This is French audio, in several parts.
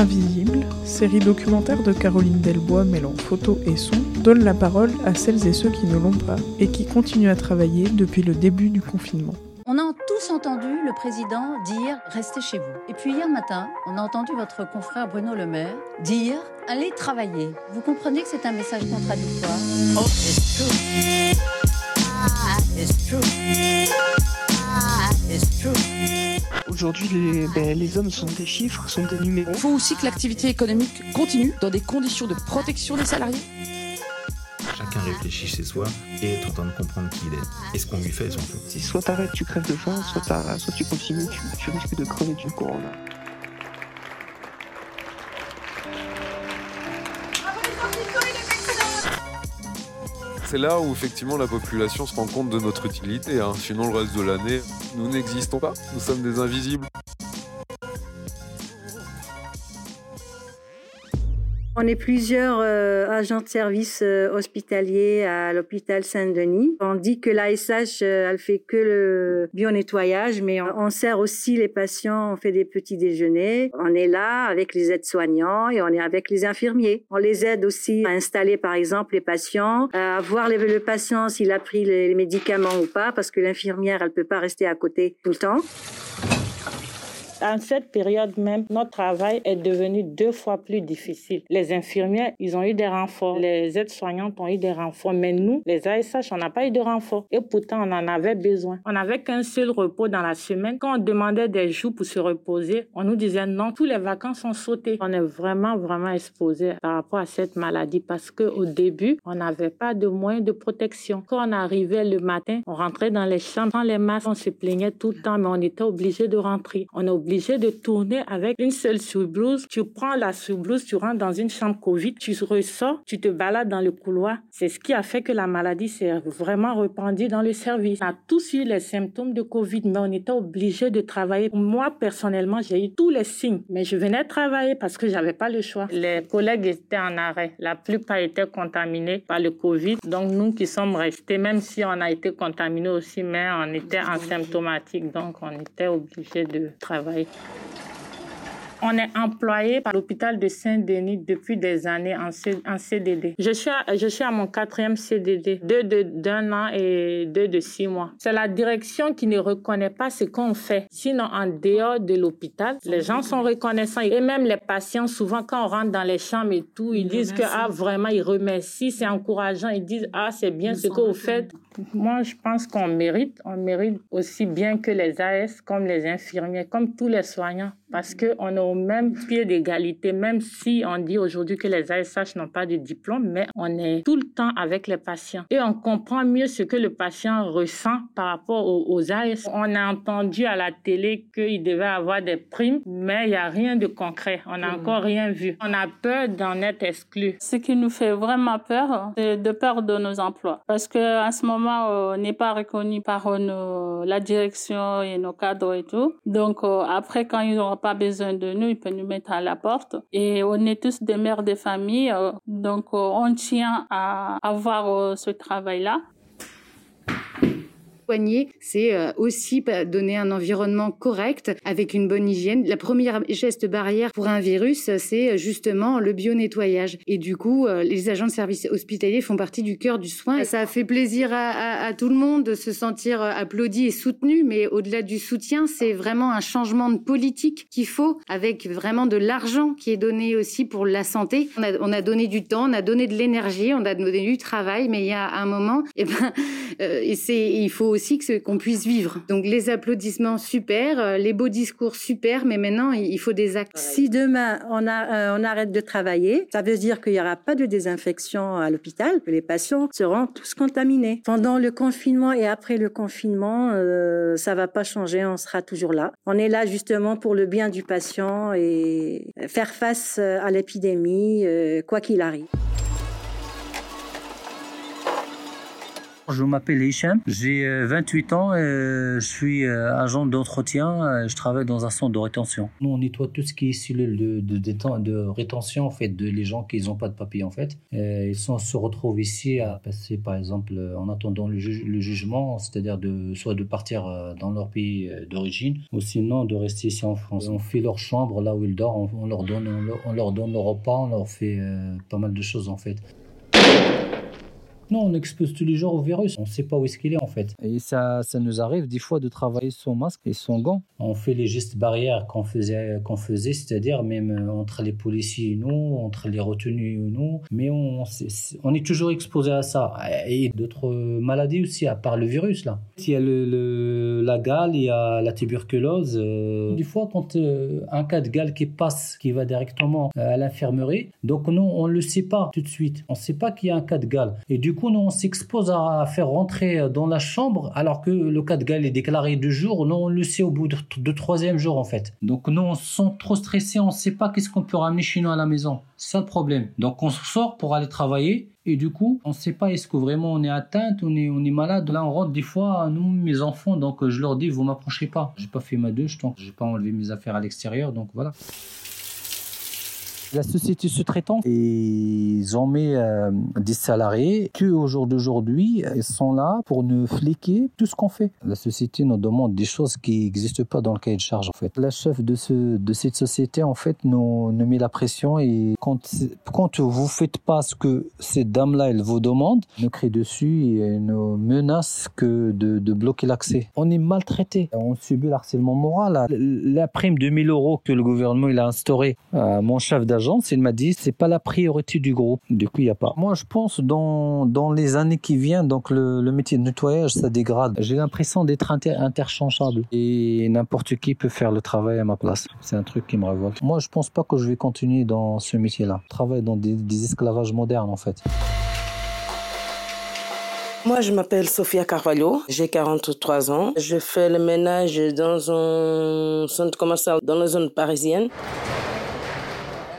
Invisible, série documentaire de Caroline Delbois mêlant photos et son, donne la parole à celles et ceux qui ne l'ont pas et qui continuent à travailler depuis le début du confinement. On a tous entendu le président dire restez chez vous. Et puis hier matin, on a entendu votre confrère Bruno Le Maire dire allez travailler. Vous comprenez que c'est un message contradictoire? Oh, Aujourd'hui, les, ben, les hommes sont des chiffres, sont des numéros. Il faut aussi que l'activité économique continue dans des conditions de protection des salariés. Chacun réfléchit chez soi et est en train de comprendre qui il est et ce qu'on lui fait surtout. Si soit t'arrêtes, tu crèves de faim, soit tu continues, tu, tu risques de crever du corona. C'est là où effectivement la population se rend compte de notre utilité. hein. Sinon, le reste de l'année, nous n'existons pas. Nous sommes des invisibles. On est plusieurs euh, agents de service euh, hospitaliers à l'hôpital Saint-Denis. On dit que l'ASH, euh, elle fait que le bio-nettoyage, mais on, sert aussi les patients, on fait des petits déjeuners. On est là avec les aides-soignants et on est avec les infirmiers. On les aide aussi à installer, par exemple, les patients, à voir le, le patient s'il a pris les, les médicaments ou pas, parce que l'infirmière, elle peut pas rester à côté tout le temps. En cette période même, notre travail est devenu deux fois plus difficile. Les infirmières, ils ont eu des renforts. Les aides-soignantes ont eu des renforts. Mais nous, les ASH, on n'a pas eu de renfort. Et pourtant, on en avait besoin. On n'avait qu'un seul repos dans la semaine. Quand on demandait des jours pour se reposer, on nous disait non, tous les vacances sont sautées. On est vraiment, vraiment exposé par rapport à cette maladie parce qu'au début, on n'avait pas de moyens de protection. Quand on arrivait le matin, on rentrait dans les chambres sans les masques. On se plaignait tout le temps, mais on était obligé de rentrer. De tourner avec une seule surblouse. Tu prends la surblouse, tu rentres dans une chambre Covid, tu ressors, tu te balades dans le couloir. C'est ce qui a fait que la maladie s'est vraiment répandue dans le service. On a tous eu les symptômes de Covid, mais on était obligé de travailler. Moi, personnellement, j'ai eu tous les signes, mais je venais travailler parce que j'avais pas le choix. Les collègues étaient en arrêt. La plupart étaient contaminés par le Covid. Donc, nous qui sommes restés, même si on a été contaminés aussi, mais on était asymptomatiques. Donc, on était obligé de travailler. স্বাভাবিক On est employé par l'hôpital de Saint-Denis depuis des années en, CDD. Je suis, à, je suis à mon quatrième CDD, deux de- d'un an et deux de six mois. C'est la direction qui ne reconnaît pas ce qu'on fait. Sinon, en dehors de l'hôpital, les gens sont reconnaissants. Et même les patients, souvent, quand on rentre dans les chambres et tout, ils disent que, ah, vraiment, ils remercient, c'est encourageant. Ils disent, ah, c'est bien ce que vous faites. Moi, je pense qu'on mérite. On mérite aussi bien que les AS, comme les infirmiers, comme tous les soignants. Parce qu'on est au même pied d'égalité, même si on dit aujourd'hui que les ASH n'ont pas de diplôme, mais on est tout le temps avec les patients. Et on comprend mieux ce que le patient ressent par rapport aux, aux AS. On a entendu à la télé qu'il devait avoir des primes, mais il n'y a rien de concret. On n'a encore rien vu. On a peur d'en être exclu. Ce qui nous fait vraiment peur, c'est de peur de nos emplois. Parce que à ce moment, euh, on n'est pas reconnu par euh, nos- la direction et nos cadres et tout. Donc euh, après, quand ils n'auront pas besoin de nous, ils peuvent nous mettre à la porte. Et on est tous des mères de famille. euh, donc euh, on tient à avoir euh, ce travail-là. C'est euh, aussi donner un environnement correct avec une bonne hygiène. La première geste barrière pour un virus, euh, c'est justement le bio-nettoyage. Et du coup, euh, les agents de service hospitalier font partie du cœur du soin. Ça fait plaisir à, tout le monde de se sentir euh, applaudi et soutenu, mais au-delà du soutien, c'est vraiment un changement de politique qu'il faut, avec vraiment de l'argent qui est donné aussi pour la santé. On a, on a donné du temps, on a donné de l'énergie, on a donné du travail, mais il y a un moment, eh ben, euh, il faut aussi qu'on puisse vivre. Donc les applaudissements super, euh, les beaux discours super, mais maintenant il faut des actes. Si demain euh, on arrête de travailler, ça veut dire qu'il n'y aura pas de désinfection à l'hôpital, que les patients seront tous contaminés. Pendant le confinement et après le confinement, euh, ça va pas changer, on sera toujours là. On est là justement pour le bien du patient et faire face à l'épidémie, euh, quoi qu'il arrive. Je m'appelle Hicham, j'ai 28 ans et je suis euh, agent d'entretien, je travaille dans un centre de rétention. Nous, on nettoie tout ce qui est cellules de, de, de, rétention, en fait, de les gens qui n'ont pas de papier, en fait. ils se retrouvent ici à passer, par exemple, en attendant le, jugement, c'est-à-dire soit de partir euh, dans leur pays euh, d'origine, ou sinon de rester ici en France. On fait leur chambre là où ils dorment, on, leur donne, on leur, on leur, donne le repas, on leur fait pas mal de choses, en fait. Non, on expose tous les jours au virus. On ne sait pas où est-ce qu'il est en fait. Et ça, ça nous arrive des fois de travailler sans masque et sans gants. On fait les gestes barrières qu'on faisait, qu'on faisait c'est-à-dire même euh, entre les policiers et nous, entre les retenus et nous. Mais on, on est toujours exposé à ça. Et d'autres maladies aussi, à part le virus là. Il y a le, la gale, il y a la tuberculose. Euh, des fois, quand euh, un cas de gale qui passe, qui va directement à l'infirmerie, donc nous, on ne le sait pas tout de suite. On ne sait pas qu'il y a un cas de gale. Et du coup, nous, on s'expose à faire rentrer dans la chambre alors que le cas de Gaël est déclaré deux jours. Nous, on le sait au bout de, de troisième jour, en fait. Donc, nous, on se sent trop stressé. On ne sait pas qu'est-ce qu'on peut ramener chez nous à la maison. C'est ça le problème. Donc, on sort pour aller travailler. Et du coup, on ne sait pas est-ce que vraiment on est atteinte, on est, on est malade. Là, on rentre des fois, nous, mes enfants, donc je leur dis, vous m'approchez pas. J'ai pas fait ma douche, donc j'ai pas enlevé mes affaires à l'extérieur, donc voilà. La société sous-traitante, ils ont mis euh, des salariés qui, au jour d'aujourd'hui, ils sont là pour nous fliquer tout ce qu'on fait. La société nous demande des choses qui n'existent pas dans le cahier de charge, en fait. La chef de, ce, de cette société, en fait, nous, nous met la pression et quand, quand vous faites pas ce que cette dame-là, elle vous demande, nous crie dessus et nous menace que de, de bloquer l'accès. On est maltraité. On subit le harcèlement moral. La prime de 1000 euros que le gouvernement il a instauré à mon chef d'agence il m'a dit c'est pas la priorité du groupe. Du coup, il n'y a pas. Moi, je pense dans, dans les années qui viennent, donc le, métier de nettoyage, ça dégrade. J'ai l'impression d'être interchangeable et n'importe qui peut faire le travail à ma place. C'est un truc qui me révolte. Moi, je pense pas que je vais continuer dans ce métier-là. Travailler dans des, des esclavages modernes, en fait. Moi, je m'appelle Sofia Carvalho, j'ai 43 ans. Je fais le ménage dans un centre commercial dans la zone parisienne.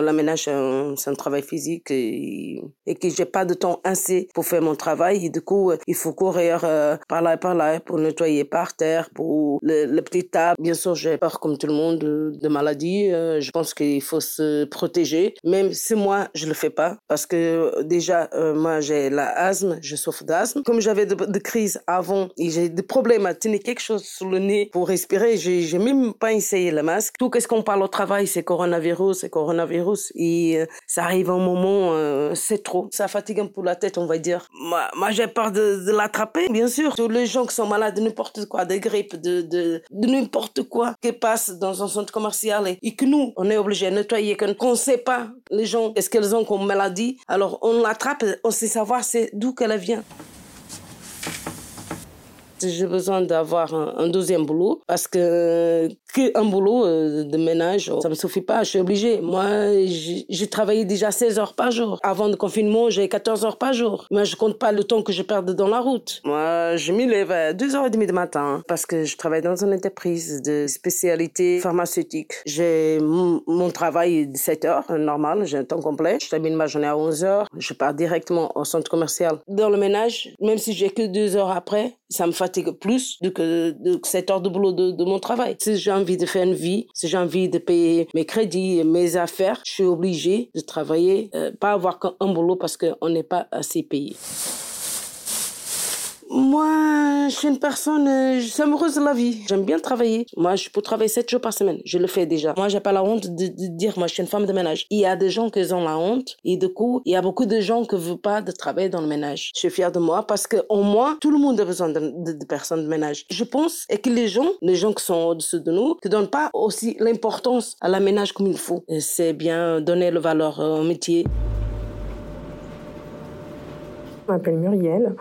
La ménage, c'est un, travail physique et, et que j'ai pas de temps assez pour faire mon travail. Et du coup, il faut courir euh, par là et par là pour nettoyer par terre, pour le, le petit table. Bien sûr, j'ai peur comme tout le monde de, maladies. Euh, je pense qu'il faut se protéger. Même si moi, je le fais pas parce que déjà, euh, moi, j'ai la asthme, je souffre d'asthme. Comme j'avais de, crises avant et j'ai des problèmes à tenir quelque chose sur le nez pour respirer, j'ai même pas essayé le masque. Tout ce qu'on parle au travail, c'est coronavirus, c'est coronavirus et euh, ça arrive un moment, euh, c'est trop. Ça fatigue un peu la tête, on va dire. Moi, j'ai peur de, l'attraper, bien sûr. Tous les gens qui sont malades de n'importe quoi, de grippe, de, de, n'importe quoi qui passe dans un centre commercial et, que nous, on est obligé de nettoyer, qu'on ne sait pas les gens, est-ce qu'elles ont comme maladie. Alors on l'attrape, on sait savoir c'est d'où qu'elle vient j'ai besoin d'avoir un, deuxième boulot parce que un boulot euh, de ménage, ça me suffit pas, je suis obligée. Moi, j'ai travaillé déjà 16 heures par jour. Avant le confinement, j'ai 14 heures par jour. Moi, je compte pas le temps que je perds dans la route. Moi, je m'y lève à 2h30 du matin parce que je travaille dans une entreprise de spécialité pharmaceutique. J'ai mon travail 17 heures, normal, j'ai un temps complet. Je termine ma journée à 11 heures. Je pars directement au centre commercial. Dans le ménage, même si j'ai que deux heures après, ça me fatigue plus que, de 7 heures de boulot de, mon travail. Si j'ai envie de faire une vie, si j'ai envie de payer mes crédits, mes affaires, je suis obligée de travailler, euh, pas avoir qu'un boulot parce qu'on n'est pas assez payé. Moi, je suis une personne, euh, je suis amoureuse de la vie. J'aime bien travailler. Moi, je peux travailler 7 jours par semaine. Je le fais déjà. Moi, j'ai pas la honte de, dire, moi, je suis une femme de ménage. Il y a des gens qui ont la honte. Et du coup, il y a beaucoup de gens qui veulent pas de travailler dans le ménage. Je suis fière de moi parce que, au moins, tout le monde a besoin de, personnes de ménage. Je pense que les gens, les gens qui sont au-dessus de nous, ne donnent pas aussi l'importance à la ménage comme il faut. C'est bien donner le valeur au métier. Je m'appelle Muriel.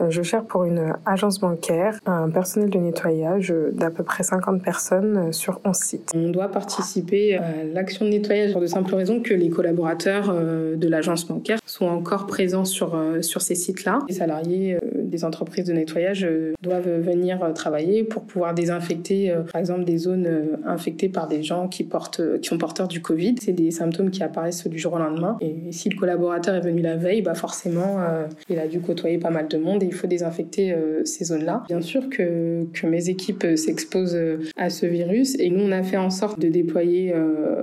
Euh, Je cherche pour une agence bancaire un personnel de nettoyage d'à peu près 50 personnes euh, sur 11 sites. On doit participer à l'action de nettoyage pour de simples raisons que les collaborateurs euh, de l'agence bancaire sont encore présents sur, sur ces sites-là. Les salariés des entreprises de nettoyage doivent venir travailler pour pouvoir désinfecter, par exemple, des zones infectées par des gens qui, portent, qui sont porteurs du Covid. C'est des symptômes qui apparaissent du jour au lendemain. Et si le collaborateur est venu la veille, bah forcément, il a dû côtoyer pas mal de monde et il faut désinfecter euh, ces zones-là. Bien sûr que, que mes équipes euh, s'exposent euh, à ce virus et nous, on a fait en sorte de déployer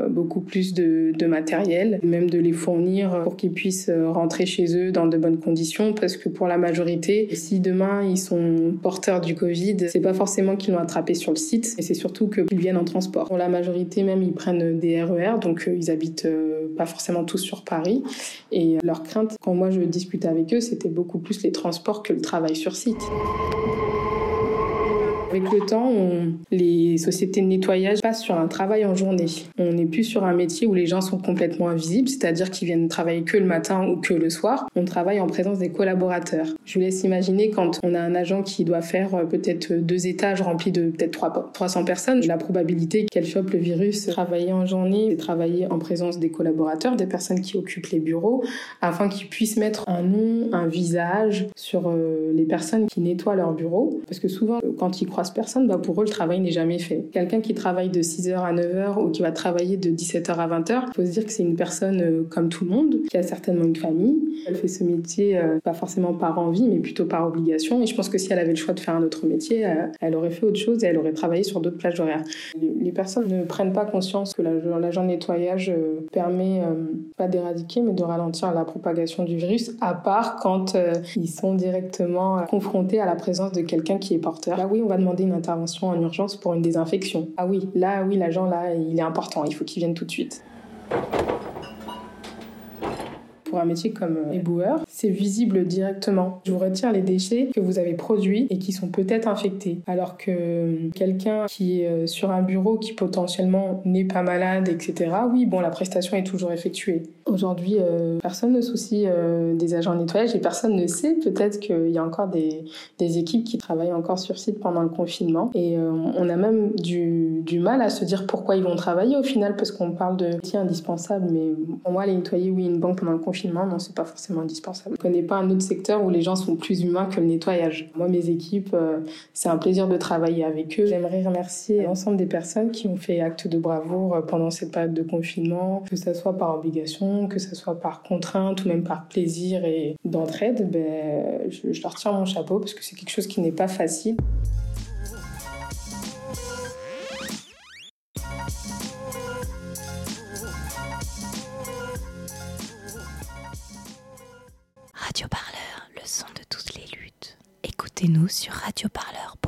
beaucoup plus de, matériel, même de les fournir pour qu'ils puissent rentrer chez eux dans de bonnes conditions parce que pour la majorité, si demain ils sont porteurs du Covid, c'est pas forcément qu'ils l'ont attrapé sur le site et c'est surtout qu'ils viennent en transport. Pour la majorité même, ils prennent des RER, donc euh, ils habitent pas forcément tous sur Paris et leur crainte, quand moi je discutais avec eux, c'était beaucoup plus les transports que le travail sur site. Avec le temps, les sociétés de nettoyage passent sur un travail en journée. On n'est plus sur un métier où les gens sont complètement invisibles, c'est-à-dire qu'ils viennent travailler que le matin ou que le soir. On travaille en présence des collaborateurs. Je vous laisse imaginer quand on a un agent qui doit faire euh, peut-être deux étages remplis de peut-être trois- 300 personnes, la probabilité qu'elle chope le virus, travailler en journée, travailler en présence des collaborateurs, des personnes qui occupent les bureaux, afin qu'ils puissent mettre un nom, un visage sur euh, les personnes qui nettoient leur bureau. Parce que souvent, quand ils personne, bah pour eux, le travail n'est jamais fait. Quelqu'un qui travaille de 6h à 9h ou qui va travailler de 17h à 20h, il faut se dire que c'est une personne euh, comme tout le monde, qui a certainement une famille. Elle fait ce métier euh, pas forcément par envie, mais plutôt par obligation. Et je pense que si elle avait le choix de faire un autre métier, euh, elle aurait fait autre chose et elle aurait travaillé sur d'autres plages horaires. Les, personnes ne prennent pas conscience que la- l'agent de nettoyage permet pas d'éradiquer, mais de ralentir la propagation du virus, à part quand ils sont directement confrontés à la présence de quelqu'un qui est porteur. Là, oui, on va demander une intervention en urgence pour une désinfection. Ah oui, là, oui, l'agent, là, il est important, il faut qu'il vienne tout de suite. Pour un métier comme euh, éboueur, c'est visible directement. Je vous retire les déchets que vous avez produits et qui sont peut-être infectés. Alors que euh, quelqu'un qui est euh, sur un bureau qui potentiellement n'est pas malade, etc., oui, bon, la prestation est toujours effectuée. Aujourd'hui, euh, personne ne soucie des agents de nettoyage et personne ne sait peut-être qu'il y a encore des, équipes qui travaillent encore sur site pendant le confinement. Et on a même du, mal à se dire pourquoi ils vont travailler au final, parce qu'on parle de métier indispensable. Mais pour moi, les nettoyer, oui, une banque pendant le confinement, non, c'est pas forcément indispensable. Je connais pas un autre secteur où les gens sont plus humains que le nettoyage. Moi, mes équipes, euh, c'est un plaisir de travailler avec eux. J'aimerais remercier l'ensemble des personnes qui ont fait acte de bravoure euh, pendant cette période de confinement, que ça soit par obligation, que ça soit par contrainte ou même par plaisir et d'entraide. Ben, je, je leur tire mon chapeau parce que c'est quelque chose qui n'est pas facile. Sur radioparleur.net.